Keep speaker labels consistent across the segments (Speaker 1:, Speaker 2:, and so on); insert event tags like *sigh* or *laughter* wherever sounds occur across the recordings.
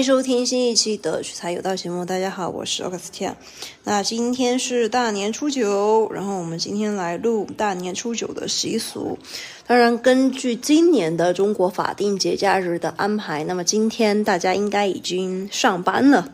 Speaker 1: 迎收听新一期的取财有道节目。大家好，我是 Augustia。那今天是大年初九，然后我们今天来录大年初九的习俗。当然，根据今年的中国法定节假日的安排，那么今天大家应该已经上班了。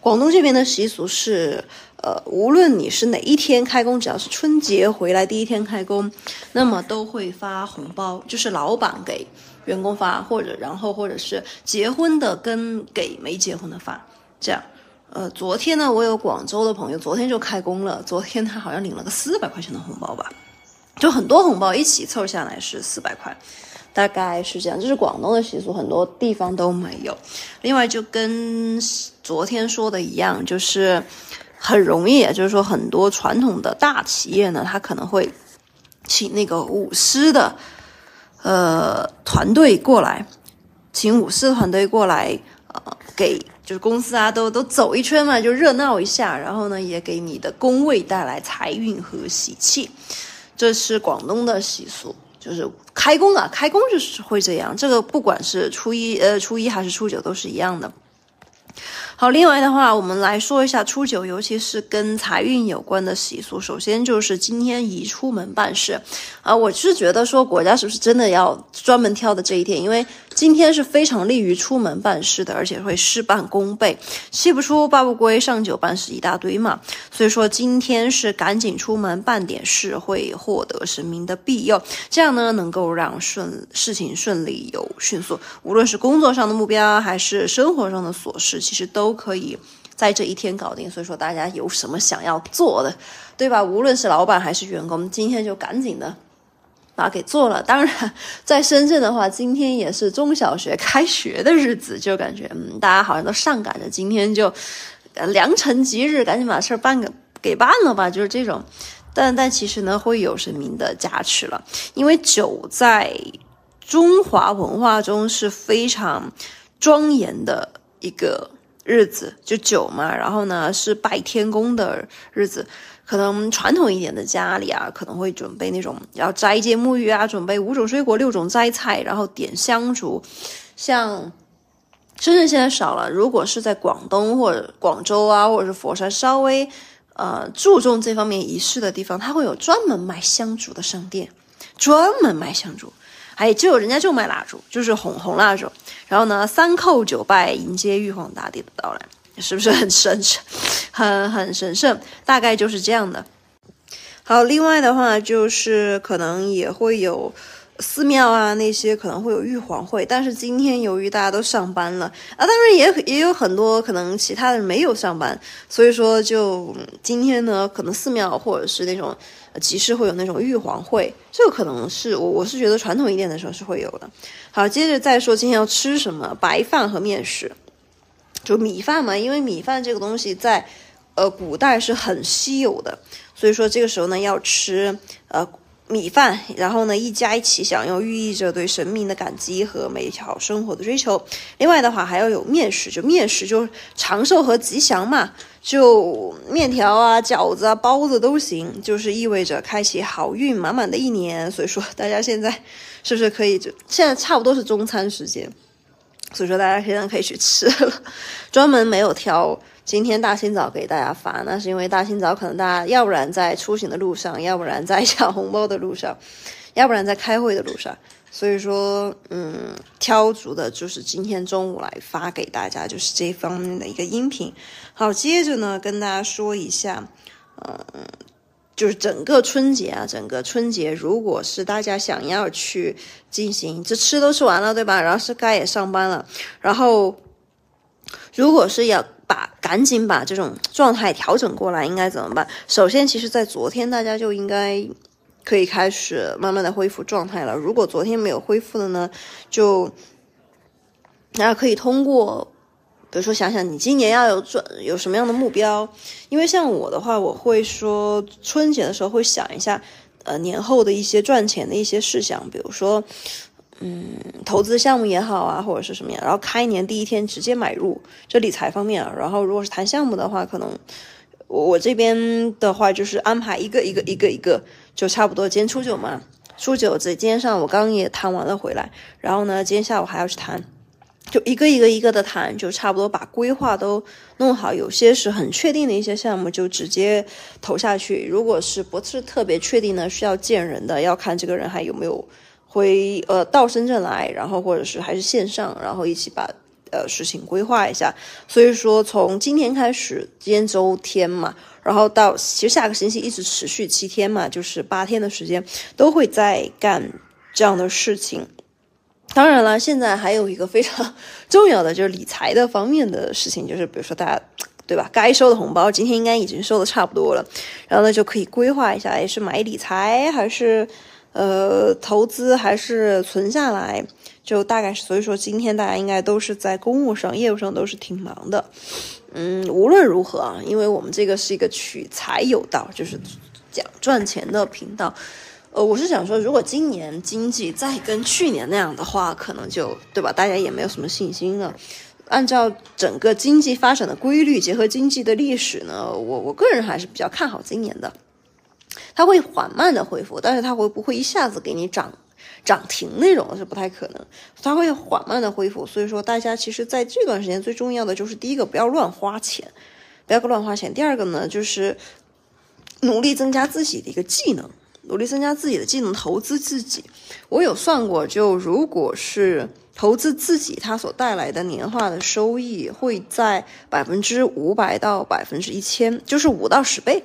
Speaker 1: 广东这边的习俗是，呃，无论你是哪一天开工，只要是春节回来第一天开工，那么都会发红包，就是老板给。员工发，或者然后或者是结婚的跟给没结婚的发，这样，呃，昨天呢，我有广州的朋友，昨天就开工了，昨天他好像领了个四百块钱的红包吧，就很多红包一起凑下来是四百块，大概是这样，这是广东的习俗，很多地方都没有。另外就跟昨天说的一样，就是很容易，就是说很多传统的大企业呢，他可能会请那个舞狮的。呃，团队过来，请舞狮团队过来，呃，给就是公司啊，都都走一圈嘛，就热闹一下，然后呢，也给你的工位带来财运和喜气，这是广东的习俗，就是开工啊，开工就是会这样，这个不管是初一呃初一还是初九都是一样的。好，另外的话，我们来说一下初九，尤其是跟财运有关的习俗。首先就是今天宜出门办事，啊，我是觉得说国家是不是真的要专门挑的这一天，因为。今天是非常利于出门办事的，而且会事半功倍，七不出八不归，上九办事一大堆嘛。所以说今天是赶紧出门办点事，会获得神明的庇佑，这样呢能够让顺事情顺利有迅速。无论是工作上的目标，还是生活上的琐事，其实都可以在这一天搞定。所以说大家有什么想要做的，对吧？无论是老板还是员工，今天就赶紧的。把给做了。当然，在深圳的话，今天也是中小学开学的日子，就感觉嗯，大家好像都上赶着，今天就良辰吉日，赶紧把事儿办个给办了吧，就是这种。但 *laughs* 但其实呢，会有神明的加持了，因为酒在中华文化中是非常庄严的一个日子，就酒嘛。然后呢，是拜天公的日子。可能传统一点的家里啊，可能会准备那种要斋戒沐浴啊，准备五种水果、六种斋菜，然后点香烛。像深圳现在少了，如果是在广东或者广州啊，或者是佛山稍微呃注重这方面仪式的地方，它会有专门卖香烛的商店，专门卖香烛，还就人家就卖蜡烛，就是红红蜡烛。然后呢，三叩九拜迎接玉皇大帝的到来。是不是很神圣，很很神圣？大概就是这样的。好，另外的话就是可能也会有寺庙啊，那些可能会有玉皇会，但是今天由于大家都上班了啊，当然也也有很多可能其他的人没有上班，所以说就今天呢，可能寺庙或者是那种集市会有那种玉皇会，这个可能是我我是觉得传统一点的时候是会有的。好，接着再说今天要吃什么，白饭和面食。就米饭嘛，因为米饭这个东西在，呃，古代是很稀有的，所以说这个时候呢要吃呃米饭，然后呢一家一起享用，寓意着对神明的感激和美好生活的追求。另外的话还要有面食，就面食就长寿和吉祥嘛，就面条啊、饺子啊、包子都行，就是意味着开启好运满满的一年。所以说大家现在是不是可以就现在差不多是中餐时间？所以说，大家现在可以去吃了。专门没有挑今天大清早给大家发，那是因为大清早可能大家要不然在出行的路上，要不然在抢红包的路上，要不然在开会的路上。所以说，嗯，挑足的就是今天中午来发给大家，就是这方面的一个音频。好，接着呢，跟大家说一下，嗯。就是整个春节啊，整个春节，如果是大家想要去进行，这吃都吃完了，对吧？然后是该也上班了，然后如果是要把赶紧把这种状态调整过来，应该怎么办？首先，其实，在昨天大家就应该可以开始慢慢的恢复状态了。如果昨天没有恢复的呢，就大家可以通过。比如说，想想你今年要有赚有什么样的目标？因为像我的话，我会说春节的时候会想一下，呃，年后的一些赚钱的一些事项，比如说，嗯，投资项目也好啊，或者是什么样。然后开年第一天直接买入，这理财方面啊。然后如果是谈项目的话，可能我这边的话就是安排一个一个一个一个，就差不多。今天初九嘛，初九这今天上午刚也谈完了回来，然后呢，今天下午还要去谈。就一个一个一个的谈，就差不多把规划都弄好。有些是很确定的一些项目，就直接投下去。如果是不是特别确定呢，需要见人的，要看这个人还有没有回呃到深圳来，然后或者是还是线上，然后一起把呃事情规划一下。所以说，从今天开始，今天周天嘛，然后到其实下个星期一直持续七天嘛，就是八天的时间，都会在干这样的事情。当然了，现在还有一个非常 *laughs* 重要的就是理财的方面的事情，就是比如说大家对吧，该收的红包今天应该已经收的差不多了，然后呢就可以规划一下，是买理财还是呃投资还是存下来，就大概所以说今天大家应该都是在公务上、业务上都是挺忙的。嗯，无论如何啊，因为我们这个是一个取财有道，就是讲赚钱的频道。呃，我是想说，如果今年经济再跟去年那样的话，可能就对吧？大家也没有什么信心了。按照整个经济发展的规律，结合经济的历史呢，我我个人还是比较看好今年的。它会缓慢的恢复，但是它会不会一下子给你涨涨停那种是不太可能。它会缓慢的恢复，所以说大家其实在这段时间最重要的就是第一个不要乱花钱，不要乱花钱。第二个呢，就是努力增加自己的一个技能。努力增加自己的技能，投资自己。我有算过，就如果是投资自己，它所带来的年化的收益会在百分之五百到百分之一千，就是五到十倍，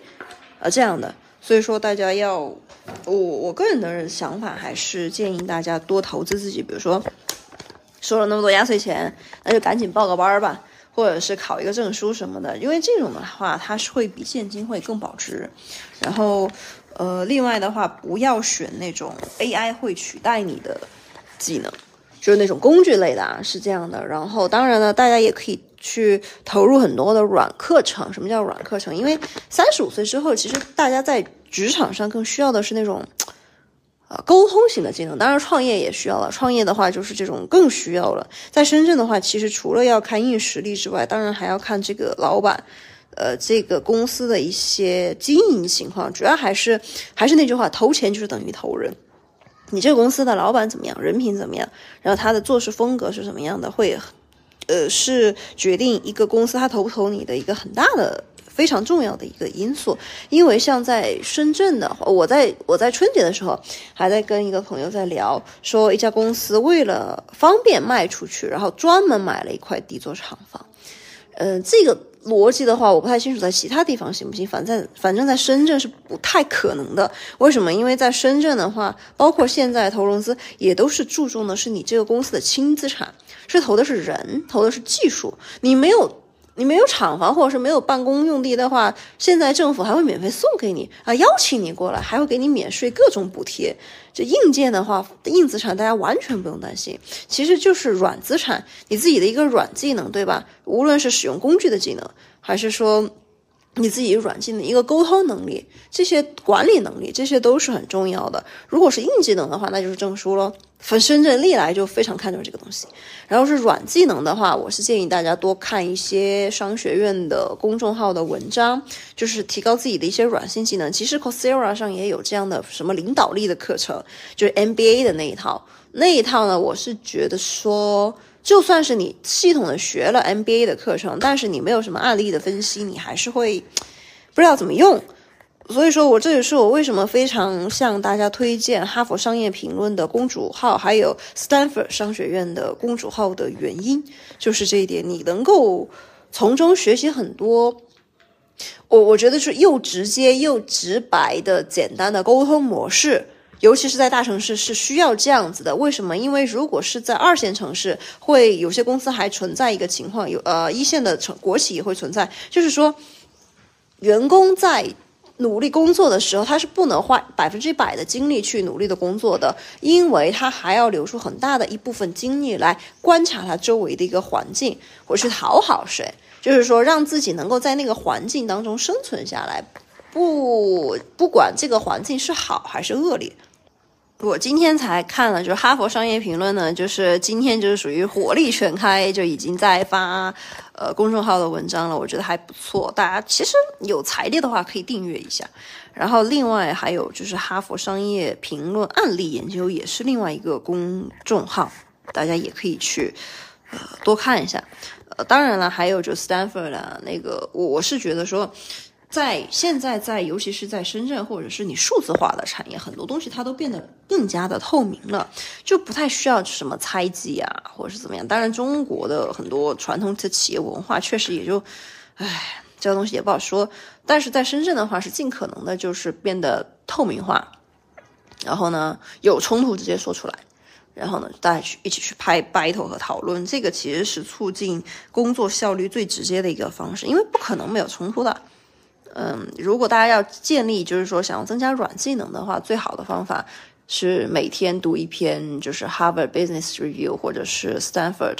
Speaker 1: 呃，这样的。所以说，大家要我我个人的想法还是建议大家多投资自己。比如说，收了那么多压岁钱，那就赶紧报个班儿吧，或者是考一个证书什么的，因为这种的话，它是会比现金会更保值。然后。呃，另外的话，不要选那种 AI 会取代你的技能，就是那种工具类的啊，是这样的。然后，当然呢，大家也可以去投入很多的软课程。什么叫软课程？因为三十五岁之后，其实大家在职场上更需要的是那种，呃，沟通型的技能。当然，创业也需要了。创业的话，就是这种更需要了。在深圳的话，其实除了要看硬实力之外，当然还要看这个老板。呃，这个公司的一些经营情况，主要还是还是那句话，投钱就是等于投人。你这个公司的老板怎么样，人品怎么样，然后他的做事风格是什么样的，会呃是决定一个公司他投不投你的一个很大的非常重要的一个因素。因为像在深圳的话，我在我在春节的时候还在跟一个朋友在聊，说一家公司为了方便卖出去，然后专门买了一块地做厂房。嗯，这个。逻辑的话，我不太清楚在其他地方行不行。反正反正在深圳是不太可能的。为什么？因为在深圳的话，包括现在投融资也都是注重的是你这个公司的轻资产，是投的是人，投的是技术。你没有。你没有厂房或者是没有办公用地的话，现在政府还会免费送给你啊，邀请你过来，还会给你免税各种补贴。这硬件的话，硬资产大家完全不用担心，其实就是软资产，你自己的一个软技能，对吧？无论是使用工具的技能，还是说。你自己软技能一个沟通能力，这些管理能力，这些都是很重要的。如果是硬技能的话，那就是证书喽。反正深圳历来就非常看重这个东西。然后是软技能的话，我是建议大家多看一些商学院的公众号的文章，就是提高自己的一些软性技能。其实 Coursera 上也有这样的什么领导力的课程，就是 MBA 的那一套。那一套呢，我是觉得说。就算是你系统的学了 MBA 的课程，但是你没有什么案例的分析，你还是会不知道怎么用。所以说我这也是我为什么非常向大家推荐哈佛商业评论的公主号，还有 Stanford 商学院的公主号的原因，就是这一点，你能够从中学习很多。我我觉得是又直接又直白的简单的沟通模式。尤其是在大城市是需要这样子的，为什么？因为如果是在二线城市，会有些公司还存在一个情况，有呃一线的城国企也会存在，就是说，员工在努力工作的时候，他是不能花百分之百的精力去努力的工作的，因为他还要留出很大的一部分精力来观察他周围的一个环境，或是讨好谁，就是说让自己能够在那个环境当中生存下来，不不管这个环境是好还是恶劣。我今天才看了，就是《哈佛商业评论》呢，就是今天就是属于火力全开，就已经在发呃公众号的文章了。我觉得还不错，大家其实有财力的话可以订阅一下。然后另外还有就是《哈佛商业评论》案例研究也是另外一个公众号，大家也可以去呃多看一下。呃，当然了，还有就 Stanford 啊，那个我我是觉得说。在现在，在尤其是在深圳，或者是你数字化的产业，很多东西它都变得更加的透明了，就不太需要什么猜忌啊，或者是怎么样。当然，中国的很多传统的企业文化确实也就，唉，这个东西也不好说。但是在深圳的话，是尽可能的就是变得透明化，然后呢，有冲突直接说出来，然后呢，大家去一起去拍 battle 和讨论，这个其实是促进工作效率最直接的一个方式，因为不可能没有冲突的。嗯，如果大家要建立，就是说想要增加软技能的话，最好的方法是每天读一篇，就是 Harvard Business Review 或者是 Stanford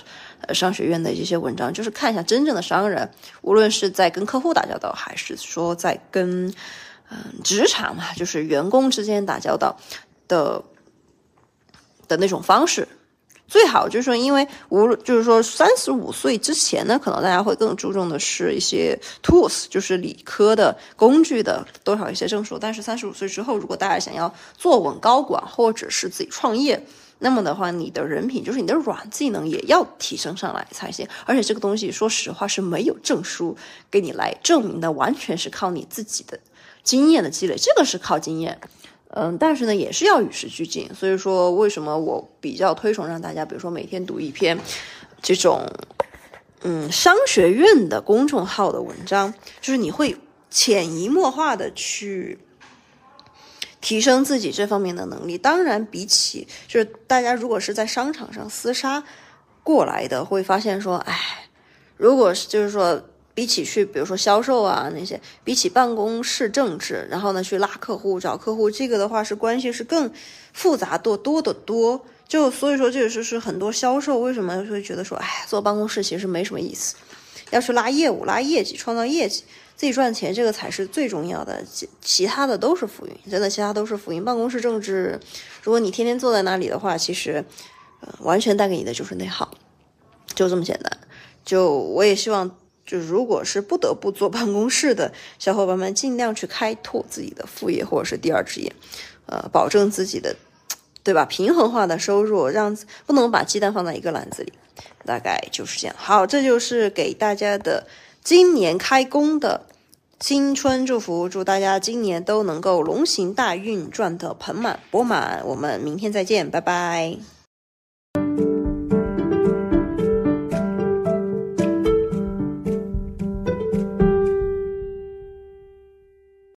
Speaker 1: 呃商学院的一些文章，就是看一下真正的商人，无论是在跟客户打交道，还是说在跟嗯职场嘛，就是员工之间打交道的的那种方式。最好就是说，因为无论就是说三十五岁之前呢，可能大家会更注重的是一些 tools，就是理科的工具的多少一些证书。但是三十五岁之后，如果大家想要坐稳高管或者是自己创业，那么的话，你的人品就是你的软技能也要提升上来才行。而且这个东西，说实话是没有证书给你来证明的，完全是靠你自己的经验的积累。这个是靠经验。嗯，但是呢，也是要与时俱进。所以说，为什么我比较推崇让大家，比如说每天读一篇这种嗯商学院的公众号的文章，就是你会潜移默化的去提升自己这方面的能力。当然，比起就是大家如果是在商场上厮杀过来的，会发现说，哎，如果是就是说。比起去，比如说销售啊那些，比起办公室政治，然后呢去拉客户、找客户，这个的话是关系是更复杂多多的多。就所以说，这个是是很多销售为什么会觉得说，哎，坐办公室其实没什么意思，要去拉业务、拉业绩、创造业绩，自己赚钱，这个才是最重要的。其其他的都是浮云，真的，其他都是浮云。办公室政治，如果你天天坐在那里的话，其实，完全带给你的就是内耗，就这么简单。就我也希望。就如果是不得不坐办公室的小伙伴们，尽量去开拓自己的副业或者是第二职业，呃，保证自己的，对吧？平衡化的收入，让不能把鸡蛋放在一个篮子里，大概就是这样。好，这就是给大家的今年开工的新春祝福，祝大家今年都能够龙行大运，赚得盆满钵满。我们明天再见，拜拜。